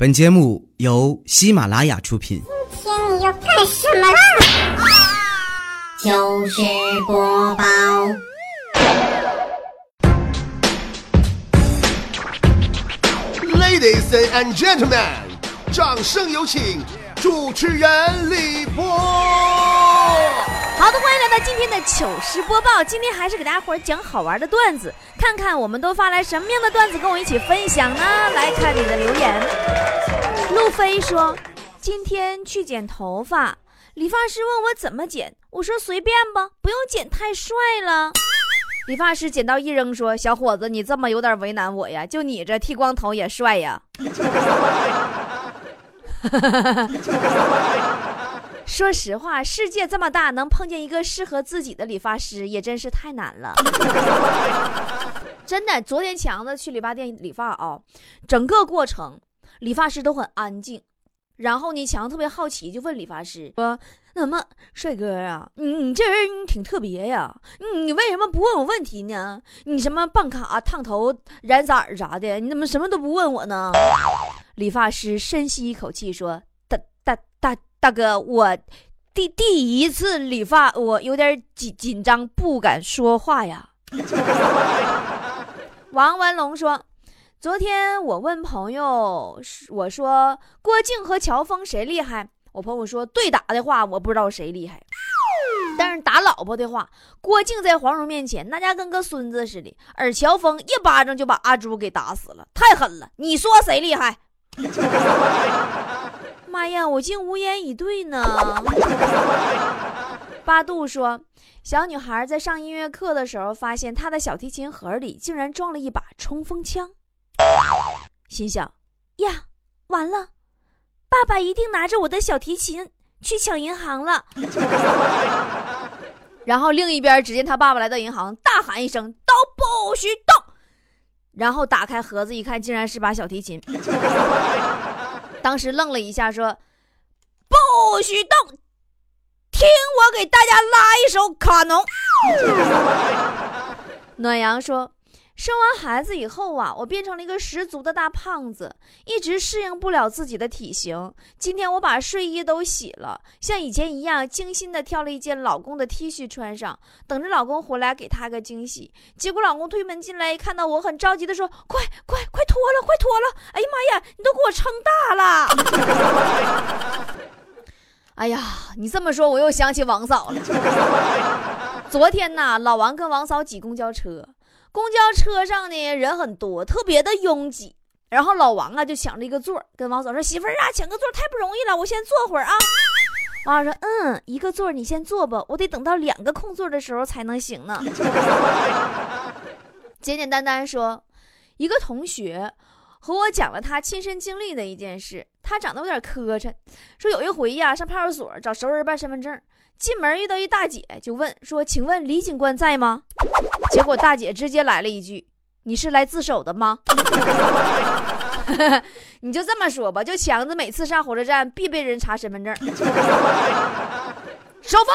本节目由喜马拉雅出品。今天你要干什么啦？就是播报，Ladies and gentlemen，掌声有请主持人李波。好的，欢迎来到今天的糗事播报。今天还是给大家伙儿讲好玩的段子，看看我们都发来什么样的段子跟我一起分享呢？来看你的留言。路飞说，今天去剪头发，理发师问我怎么剪，我说随便吧，不用剪太帅了。理发师剪刀一扔，说：“小伙子，你这么有点为难我呀？就你这剃光头也帅呀。”说实话，世界这么大，能碰见一个适合自己的理发师也真是太难了。真的，昨天强子去理发店理发啊，整个过程理发师都很安静。然后呢，强子特别好奇，就问理发师说：“那么，帅哥啊，你你这人挺特别呀，你你为什么不问我问题呢？你什么办卡、烫头、染色啥的，你怎么什么都不问我呢？”理发师深吸一口气说：“大哥，我第第一次理发，我有点紧紧张，不敢说话呀。”王文龙说。昨天我问朋友，我说郭靖和乔峰谁厉害？我朋友说对打的话，我不知道谁厉害，但是打老婆的话，郭靖在黄蓉面前那家跟个孙子似的，而乔峰一巴掌就把阿朱给打死了，太狠了！你说谁厉害？妈呀，我竟无言以对呢。八度说，小女孩在上音乐课的时候，发现她的小提琴盒里竟然装了一把冲锋枪。心想：呀，完了，爸爸一定拿着我的小提琴去抢银行了。然后另一边，只见他爸爸来到银行，大喊一声：“都不许动！”然后打开盒子一看，竟然是把小提琴。当时愣了一下，说：“不许动，听我给大家拉一首卡农。”暖阳说。生完孩子以后啊，我变成了一个十足的大胖子，一直适应不了自己的体型。今天我把睡衣都洗了，像以前一样精心的挑了一件老公的 T 恤穿上，等着老公回来给他个惊喜。结果老公推门进来，看到我很着急的说：“快快快脱了，快脱了！哎呀妈呀，你都给我撑大了！” 哎呀，你这么说我又想起王嫂了。昨天呐，老王跟王嫂挤公交车。公交车上呢人很多，特别的拥挤。然后老王啊就抢着一个座，跟王嫂说：“媳妇儿啊，抢个座太不容易了，我先坐会儿啊。”王嫂说：“嗯，一个座你先坐吧，我得等到两个空座的时候才能行呢。”简简单单说，一个同学和我讲了他亲身经历的一件事。他长得有点磕碜，说有一回呀上派出所找熟人办身份证。进门遇到一大姐，就问说：“请问李警官在吗？”结果大姐直接来了一句：“你是来自首的吗？” 你就这么说吧，就强子每次上火车站必被人查身份证，手放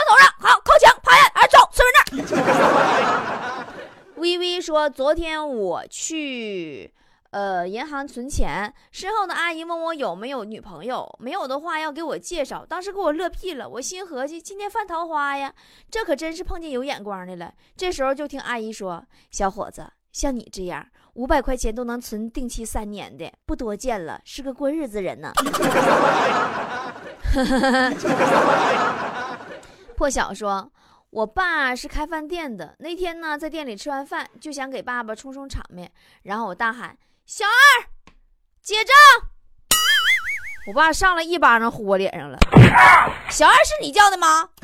头上，好靠墙，趴下，哎，走身份证。微微说：“昨天我去。”呃，银行存钱，身后的阿姨问我有没有女朋友，没有的话要给我介绍。当时给我乐屁了，我心合计今天犯桃花呀，这可真是碰见有眼光的了。这时候就听阿姨说：“小伙子，像你这样五百块钱都能存定期三年的，不多见了，是个过日子人呢。”破晓说：“我爸是开饭店的，那天呢在店里吃完饭，就想给爸爸充充场面，然后我大喊。”小二，结账！我爸上来一巴掌呼我脸上了。小二是你叫的吗？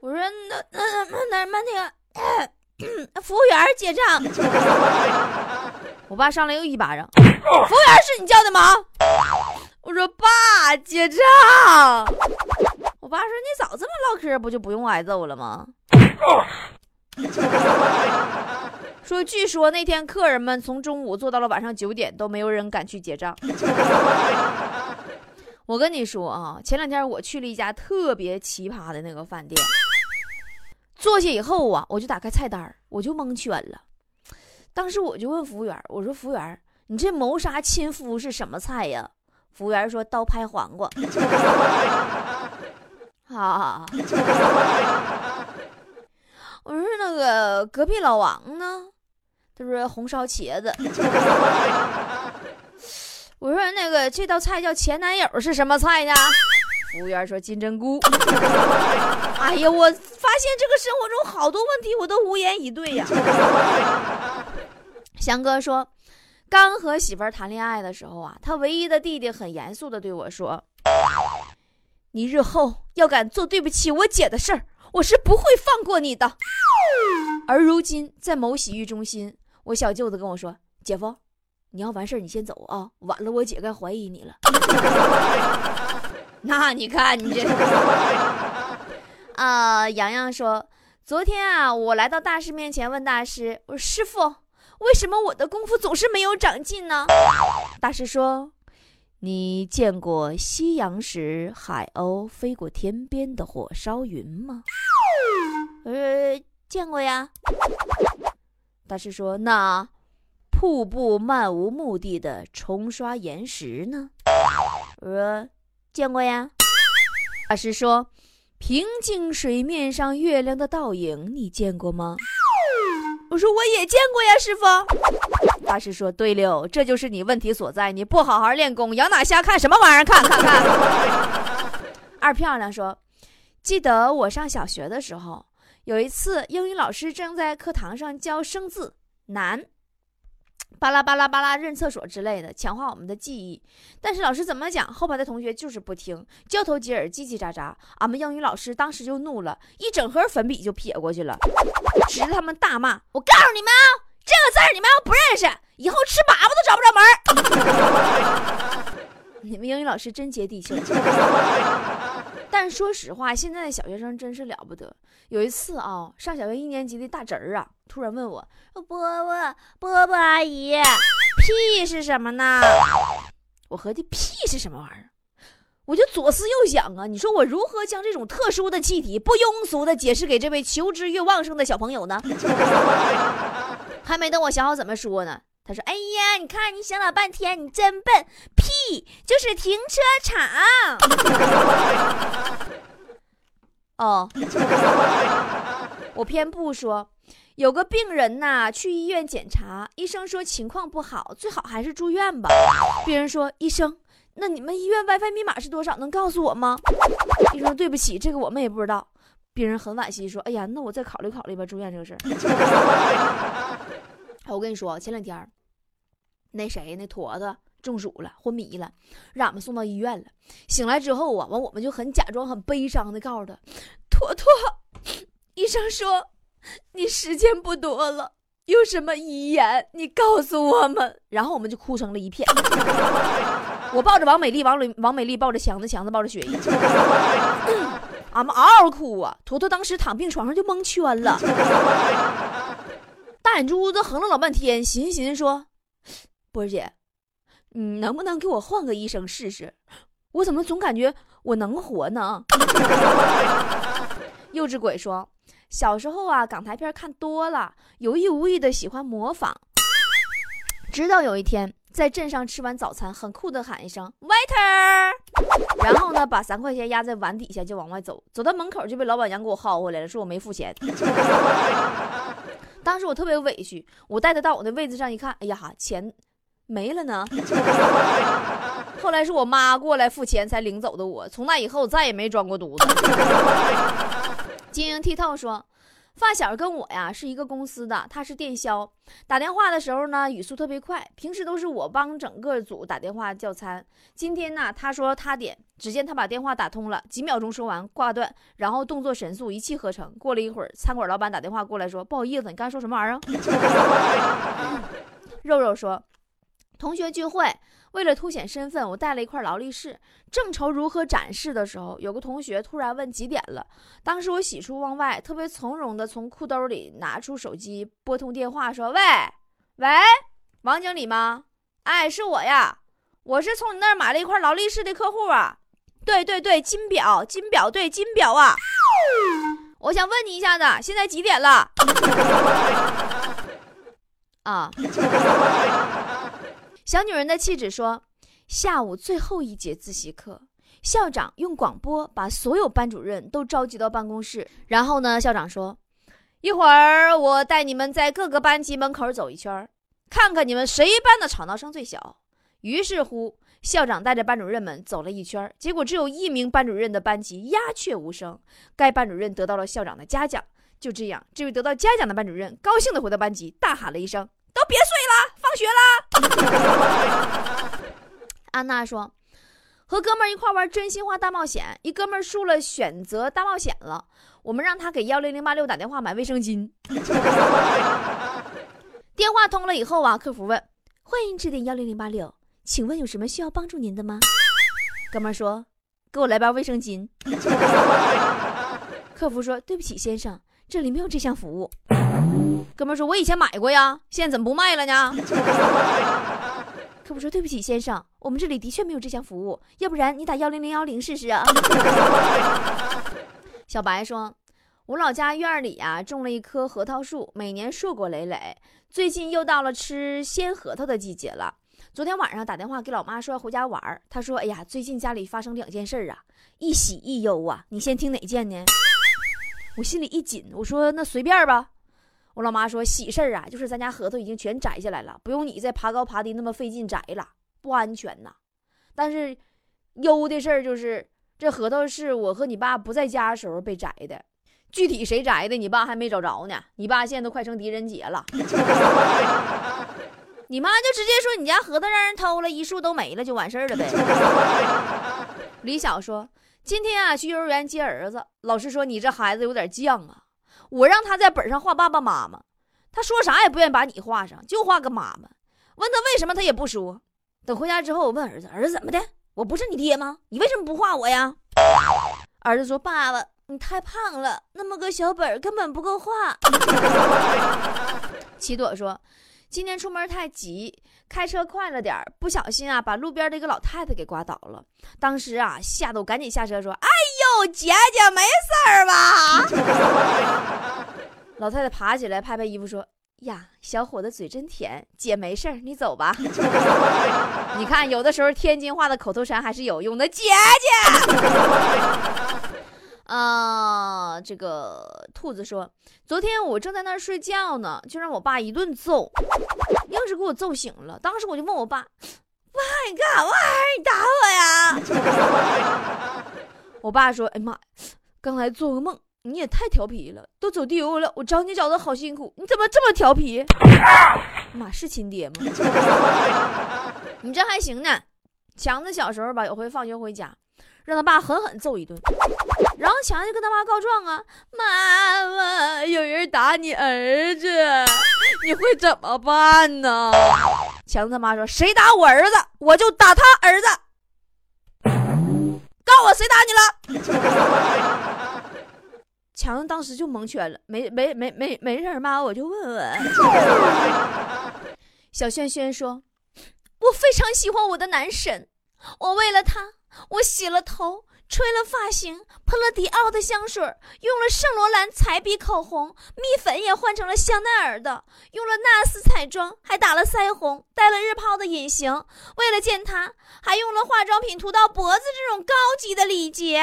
我说那那那那那那个、服务员结账。我爸上来又一巴掌。服务员是你叫的吗？我说爸结账。我爸说你早这么唠嗑，不就不用挨揍了吗？据说那天客人们从中午坐到了晚上九点，都没有人敢去结账。我跟你说啊，前两天我去了一家特别奇葩的那个饭店，坐下以后啊，我就打开菜单，我就蒙圈了。当时我就问服务员，我说服务员，你这谋杀亲夫是什么菜呀？”服务员说：“刀拍黄瓜。”啊！我说那个隔壁老王呢？他说红烧茄子。我说那个这道菜叫前男友是什么菜呢？服务员说金针菇。哎呀，我发现这个生活中好多问题我都无言以对呀。翔哥说，刚和媳妇儿谈恋爱的时候啊，他唯一的弟弟很严肃的对我说：“你日后要敢做对不起我姐的事儿，我是不会放过你的。”而如今在某洗浴中心，我小舅子跟我说：“姐夫，你要完事儿你先走啊，晚了我姐该怀疑你了。”那你看你这啊，洋洋说：“昨天啊，我来到大师面前问大师，我说师傅。”为什么我的功夫总是没有长进呢？大师说：“你见过夕阳时海鸥飞过天边的火烧云吗？”呃，见过呀。大师说：“那瀑布漫无目的的冲刷岩石呢？”我说：“见过呀。”大师说：“平静水面上月亮的倒影，你见过吗？”我说我也见过呀，师傅。大师说：“对了，这就是你问题所在，你不好好练功，养哪瞎看什么玩意儿？看看看。” 二漂亮说：“记得我上小学的时候，有一次英语老师正在课堂上教生字难。”巴拉巴拉巴拉，认厕所之类的，强化我们的记忆。但是老师怎么讲，后排的同学就是不听，交头接耳，叽叽喳喳。俺们英语老师当时就怒了，一整盒粉笔就撇过去了，指着他们大骂：“我告诉你们啊，这个字你们要不认识，以后吃粑粑都找不着门 你们英语老师真接地气。但说实话，现在的小学生真是了不得。有一次啊，上小学一年级的大侄儿啊，突然问我：“波波波波阿姨，屁是什么呢？”我合计屁是什么玩意儿？我就左思右想啊，你说我如何将这种特殊的气体不庸俗的解释给这位求知欲旺盛的小朋友呢？还没等我想好怎么说呢。他说：“哎呀，你看你想老半天，你真笨。屁就是停车场。哦，我偏不说。有个病人呐，去医院检查，医生说情况不好，最好还是住院吧。病人说：医生，那你们医院 WiFi 密码是多少？能告诉我吗？医生：对不起，这个我们也不知道。病人很惋惜说：哎呀，那我再考虑考虑吧，住院这个事儿。我跟你说，前两天。那谁，那坨子中暑了，昏迷了，让俺们送到医院了。醒来之后啊，完我们就很假装很悲伤的告诉他：“坨坨，医生说你时间不多了，有什么遗言你告诉我们。”然后我们就哭成了一片。我抱着王美丽，王美王美丽抱着强子，强子抱着雪姨，俺们嗷嗷哭啊。坨坨当时躺病床上就蒙圈了，大眼珠子横了老半天，寻思寻思说。波姐，你能不能给我换个医生试试？我怎么总感觉我能活呢？幼稚鬼说，小时候啊，港台片看多了，有意无意的喜欢模仿。直到有一天，在镇上吃完早餐，很酷的喊一声 “waiter”，然后呢，把三块钱压在碗底下就往外走，走到门口就被老板娘给我薅回来了，说我没付钱。当时我特别委屈，我带他到我那位子上一看，哎呀，钱。没了呢。后来是我妈过来付钱才领走的我。从那以后再也没装过犊子。晶莹剔透说，发小跟我呀是一个公司的，他是电销，打电话的时候呢语速特别快。平时都是我帮整个组打电话叫餐。今天呢他说他点，只见他把电话打通了，几秒钟说完挂断，然后动作神速，一气呵成。过了一会儿，餐馆老板打电话过来说，不好意思，你刚才说什么玩意儿？肉肉说。同学聚会，为了凸显身份，我带了一块劳力士。正愁如何展示的时候，有个同学突然问几点了。当时我喜出望外，特别从容的从裤兜里拿出手机，拨通电话说：“喂，喂，王经理吗？哎，是我呀，我是从你那儿买了一块劳力士的客户啊。对对对，金表，金表，对金表啊。我想问你一下子，现在几点了？啊。”小女人的气质说，下午最后一节自习课，校长用广播把所有班主任都召集到办公室，然后呢，校长说，一会儿我带你们在各个班级门口走一圈，看看你们谁班的吵闹声最小。于是乎，校长带着班主任们走了一圈，结果只有一名班主任的班级鸦雀无声，该班主任得到了校长的嘉奖。就这样，这位得到嘉奖的班主任高兴地回到班级，大喊了一声：“都别睡放学啦！”安娜说：“和哥们儿一块玩真心话大冒险，一哥们儿输了，选择大冒险了。我们让他给幺零零八六打电话买卫生巾。电话通了以后啊，客服问：欢迎致电幺零零八六，请问有什么需要帮助您的吗？哥们儿说：给我来包卫生巾。客服说：对不起，先生。”这里没有这项服务，哥们儿说：“我以前买过呀，现在怎么不卖了呢？”客服说：“对不起，先生，我们这里的确没有这项服务，要不然你打幺零零幺零试试啊。”小白说：“我老家院里呀种了一棵核桃树，每年硕果累累。最近又到了吃鲜核桃的季节了。昨天晚上打电话给老妈说要回家玩儿，她说：‘哎呀，最近家里发生两件事儿啊，一喜一忧啊，你先听哪件呢？’”我心里一紧，我说那随便吧。我老妈说喜事儿啊，就是咱家核桃已经全摘下来了，不用你再爬高爬低那么费劲摘了，不安全呐。但是忧的事儿就是这核桃是我和你爸不在家的时候被摘的，具体谁摘的，你爸还没找着呢。你爸现在都快成狄仁杰了。你妈就直接说你家核桃让人偷了一树都没了，就完事儿了呗。李晓说。今天啊，去幼儿园接儿子，老师说你这孩子有点犟啊。我让他在本上画爸爸妈妈，他说啥也不愿意把你画上，就画个妈妈。问他为什么，他也不说。等回家之后，我问儿子：“儿子怎么的？我不是你爹吗？你为什么不画我呀？”儿子说：“爸爸，你太胖了，那么个小本根本不够画。”齐朵说。今天出门太急，开车快了点不小心啊，把路边的一个老太太给刮倒了。当时啊，吓得我赶紧下车说：“哎呦，姐姐没事儿吧？” 老太太爬起来拍拍衣服说：“呀，小伙子嘴真甜，姐没事儿，你走吧。” 你看，有的时候天津话的口头禅还是有用的，姐姐。啊，这个兔子说，昨天我正在那儿睡觉呢，就让我爸一顿揍，硬是给我揍醒了。当时我就问我爸：“爸，你干啥？你打我呀？” 我爸说：“哎妈，刚才做个梦，你也太调皮了，都走丢了，我找你找的好辛苦，你怎么这么调皮？”妈是亲爹吗？你这还行呢。强子小时候吧，有回放学回家。让他爸狠狠揍一顿，强就跟他妈告状啊！妈妈，有人打你儿子，你会怎么办呢？强子他妈说：“谁打我儿子，我就打他儿子。”告我谁打你了？强子当时就蒙圈了，没没没没没事妈，我就问问。小轩轩说：“我非常喜欢我的男神，我为了他。”我洗了头，吹了发型，喷了迪奥的香水，用了圣罗兰彩笔口红，蜜粉也换成了香奈儿的，用了纳斯彩妆，还打了腮红，戴了日抛的隐形。为了见他，还用了化妆品涂到脖子这种高级的礼节。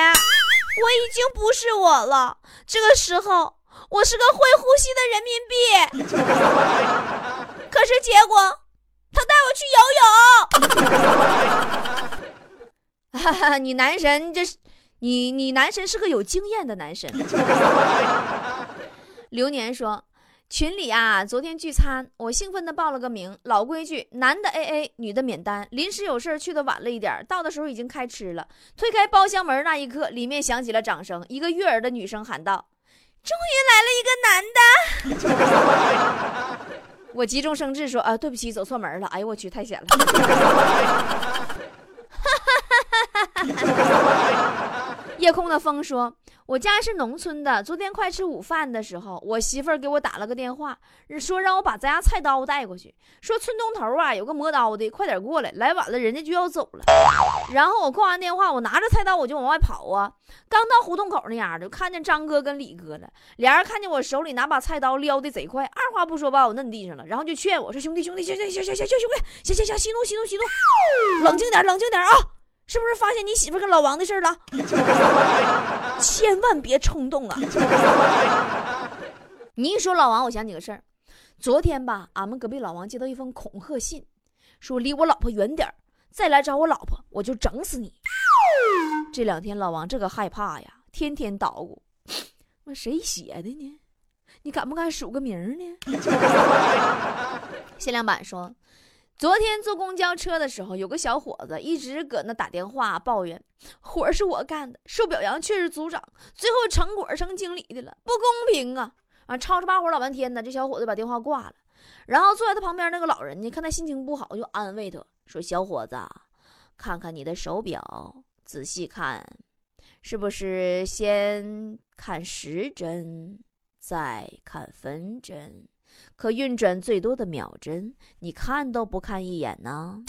我已经不是我了，这个时候我是个会呼吸的人民币。可是结果，他带我去游泳。你男神这是，你你男神是个有经验的男神。流年说，群里啊，昨天聚餐，我兴奋的报了个名，老规矩，男的 A A，女的免单。临时有事去的晚了一点，到的时候已经开吃了。推开包厢门那一刻，里面响起了掌声，一个悦耳的女生喊道：“终于来了一个男的。”我急中生智说：“啊，对不起，走错门了。”哎呦我去，太险了。夜空的风说：“我家是农村的，昨天快吃午饭的时候，我媳妇儿给我打了个电话，说让我把咱家菜刀带过去，说村东头啊有个磨刀的，快点过来，来晚了人家就要走了。”然后我挂完电话，我拿着菜刀我就往外跑啊，刚到胡同口那样的，看见张哥跟李哥了，俩人看见我手里拿把菜刀撩的贼快，二话不说把我摁地上了，然后就劝我说：“兄弟兄弟，行行行行行行兄弟，行行行，息怒息怒息怒，冷静点冷静点啊！”是不是发现你媳妇跟老王的事了？千万别冲动啊！你一说老王，我想起个事儿。昨天吧，俺们隔壁老王接到一封恐吓信，说离我老婆远点再来找我老婆，我就整死你。这两天老王这个害怕呀，天天捣鼓。那谁写的呢？你敢不敢数个名呢？限量版说。昨天坐公交车的时候，有个小伙子一直搁那打电话抱怨，活是我干的，受表扬却是组长，最后成果成经理的了，不公平啊！啊，吵吵把火老半天呢，这小伙子把电话挂了。然后坐在他旁边那个老人呢，看他心情不好，就安慰他说：“小伙子，看看你的手表，仔细看，是不是先看时针，再看分针？”可运转最多的秒针，你看都不看一眼呢？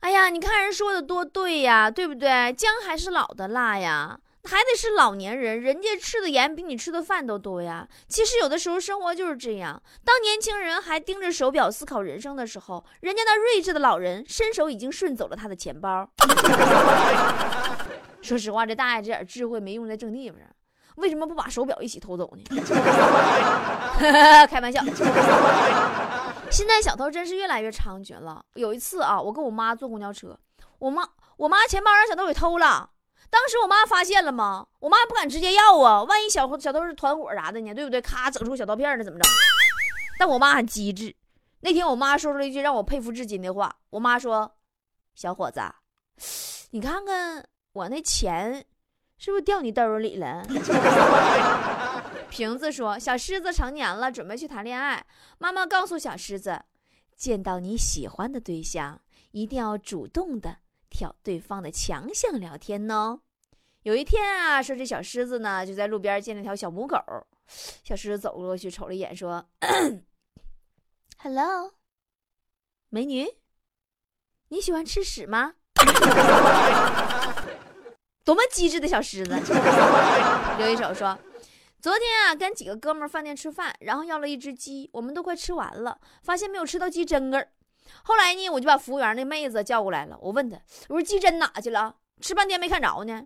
哎呀，你看人说的多对呀，对不对？姜还是老的辣呀，还得是老年人，人家吃的盐比你吃的饭都多呀。其实有的时候生活就是这样，当年轻人还盯着手表思考人生的时候，人家那睿智的老人伸手已经顺走了他的钱包。说实话，这大爷这点智慧没用在正地方上。为什么不把手表一起偷走呢？开玩笑。现在小偷真是越来越猖獗了。有一次啊，我跟我妈坐公交车，我妈我妈钱包让小偷给偷了。当时我妈发现了吗？我妈不敢直接要啊，万一小小偷是团伙啥的呢？对不对？咔，整出小刀片了怎么着？但我妈很机智。那天我妈说出了一句让我佩服至今的话。我妈说：“小伙子，你看看我那钱。”是不是掉你兜里了？瓶子说：“小狮子成年了，准备去谈恋爱。妈妈告诉小狮子，见到你喜欢的对象，一定要主动的挑对方的强项聊天哦。”有一天啊，说这小狮子呢，就在路边见了条小母狗。小狮子走过去瞅了一眼，说：“Hello，美女，你喜欢吃屎吗？” 多么机智的小狮子！刘一手说：“昨天啊，跟几个哥们儿饭店吃饭，然后要了一只鸡，我们都快吃完了，发现没有吃到鸡胗儿。后来呢，我就把服务员那妹子叫过来了，我问她，我说鸡胗哪去了？吃半天没看着呢。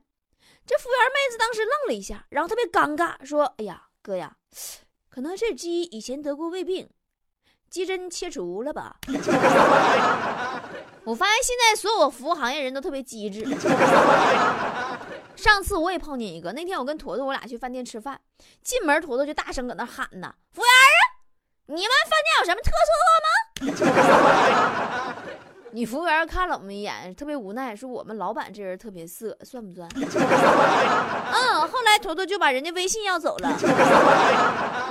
这服务员妹子当时愣了一下，然后特别尴尬，说：哎呀，哥呀，可能这鸡以前得过胃病，鸡胗切除了吧？” 我发现现在所有服务行业人都特别机智。上次我也碰见一个，那天我跟坨坨我俩去饭店吃饭，进门坨坨就大声搁那喊呢：“服务员啊，你们饭店有什么特色吗？” 女服务员看了我们一眼，特别无奈，说：“我们老板这人特别色，算不算？” 嗯，后来坨坨就把人家微信要走了。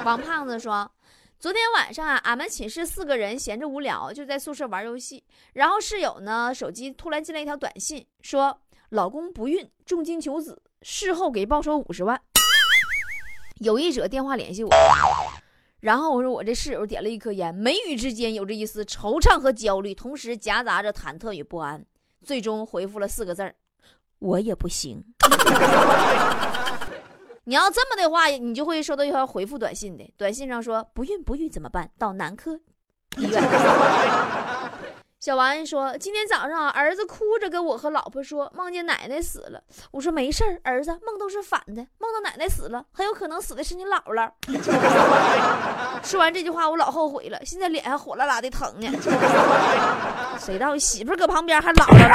王胖子说。昨天晚上啊，俺们寝室四个人闲着无聊，就在宿舍玩游戏。然后室友呢，手机突然进来一条短信，说老公不孕，重金求子，事后给报酬五十万。有意者电话联系我，然后我说我这室友点了一颗烟，眉宇之间有着一丝惆怅和焦虑，同时夹杂着忐忑与不安。最终回复了四个字儿：我也不行。你要这么的话，你就会收到一条回复短信的。短信上说不孕不育怎么办？到男科医院。小王说今天早上儿子哭着跟我和老婆说梦见奶奶死了。我说没事儿，儿子梦都是反的，梦到奶奶死了，很有可能死的是你姥姥。说完这句话，我老后悔了，现在脸还火辣辣的疼呢。谁道媳妇搁旁边还姥姥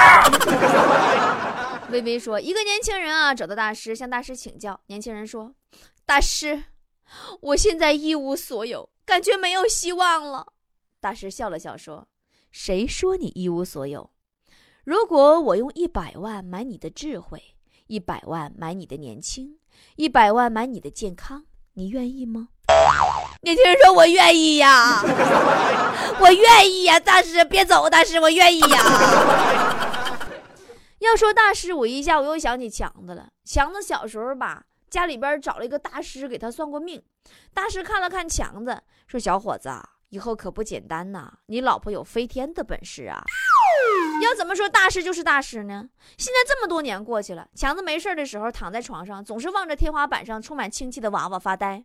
呢？微微说：“一个年轻人啊，找到大师，向大师请教。年轻人说：‘大师，我现在一无所有，感觉没有希望了。’大师笑了笑说：‘谁说你一无所有？如果我用一百万买你的智慧，一百万买你的年轻，一百万买你的健康，你愿意吗？’年轻人说：‘我愿意呀，我愿意呀，大师别走，大师我愿意呀。’”要说大师，我一下我又想起强子了。强子小时候吧，家里边找了一个大师给他算过命。大师看了看强子，说：“小伙子，以后可不简单呐！你老婆有飞天的本事啊！”要怎么说大师就是大师呢？现在这么多年过去了，强子没事的时候躺在床上，总是望着天花板上充满氢气的娃娃发呆。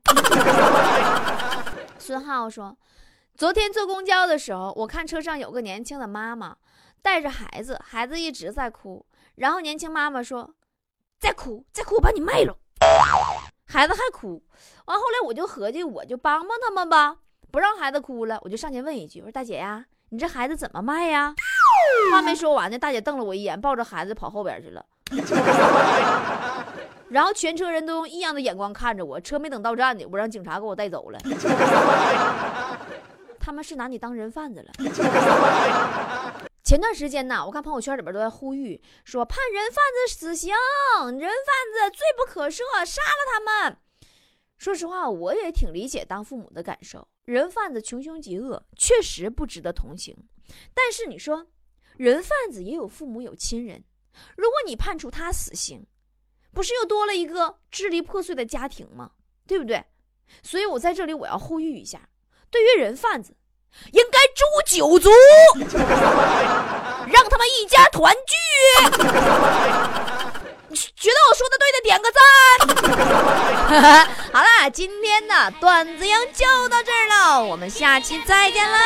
孙浩说：“昨天坐公交的时候，我看车上有个年轻的妈妈带着孩子，孩子一直在哭。然后年轻妈妈说：‘再哭，再哭，我把你卖了。’孩子还哭。完后来我就合计，我就帮帮他们吧，不让孩子哭了。我就上前问一句：‘我说大姐呀，你这孩子怎么卖呀？’话没说完呢，大姐瞪了我一眼，抱着孩子跑后边去了。然后全车人都用异样的眼光看着我，车没等到站呢，我让警察给我带走了。他们是拿你当人贩子了。前段时间呢，我看朋友圈里边都在呼吁说判人贩子死刑，人贩子罪不可赦，杀了他们。说实话，我也挺理解当父母的感受，人贩子穷凶极恶，确实不值得同情。但是你说，人贩子也有父母有亲人，如果你判处他死刑，不是又多了一个支离破碎的家庭吗？对不对？所以我在这里我要呼吁一下，对于人贩子，应该诛九族，让他们一家团聚。觉得我说的对的，点个赞。好啦，今天的段子营就到这儿了，我们下期再见喽。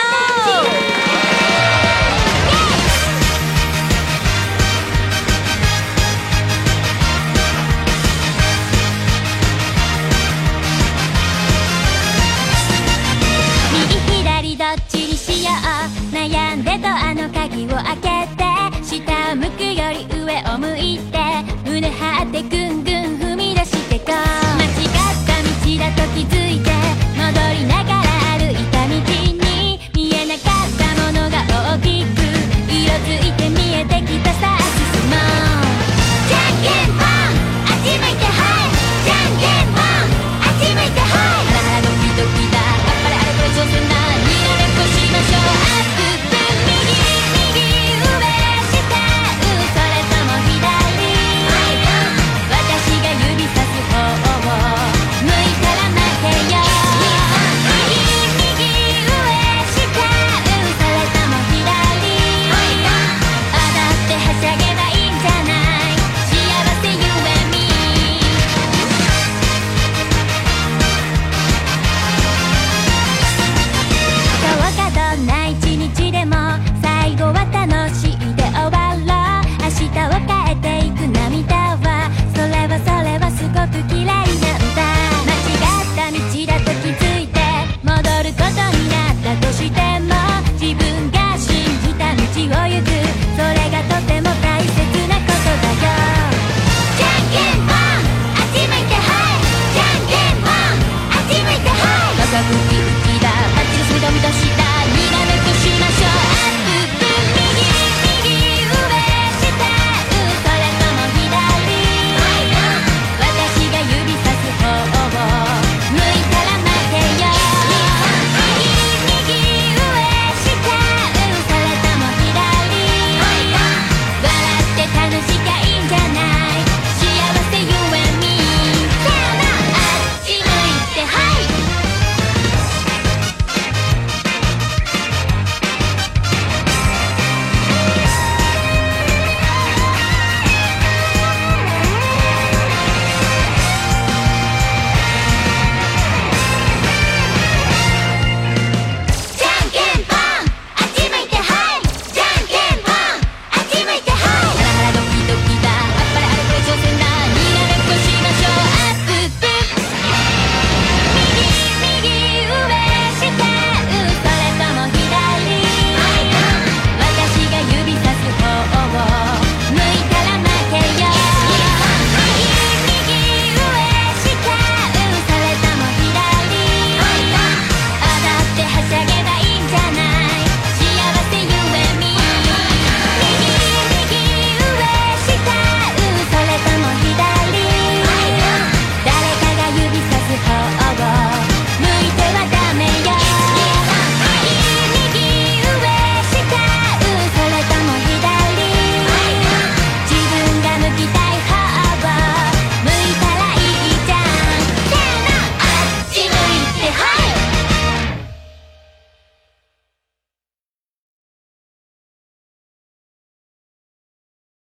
時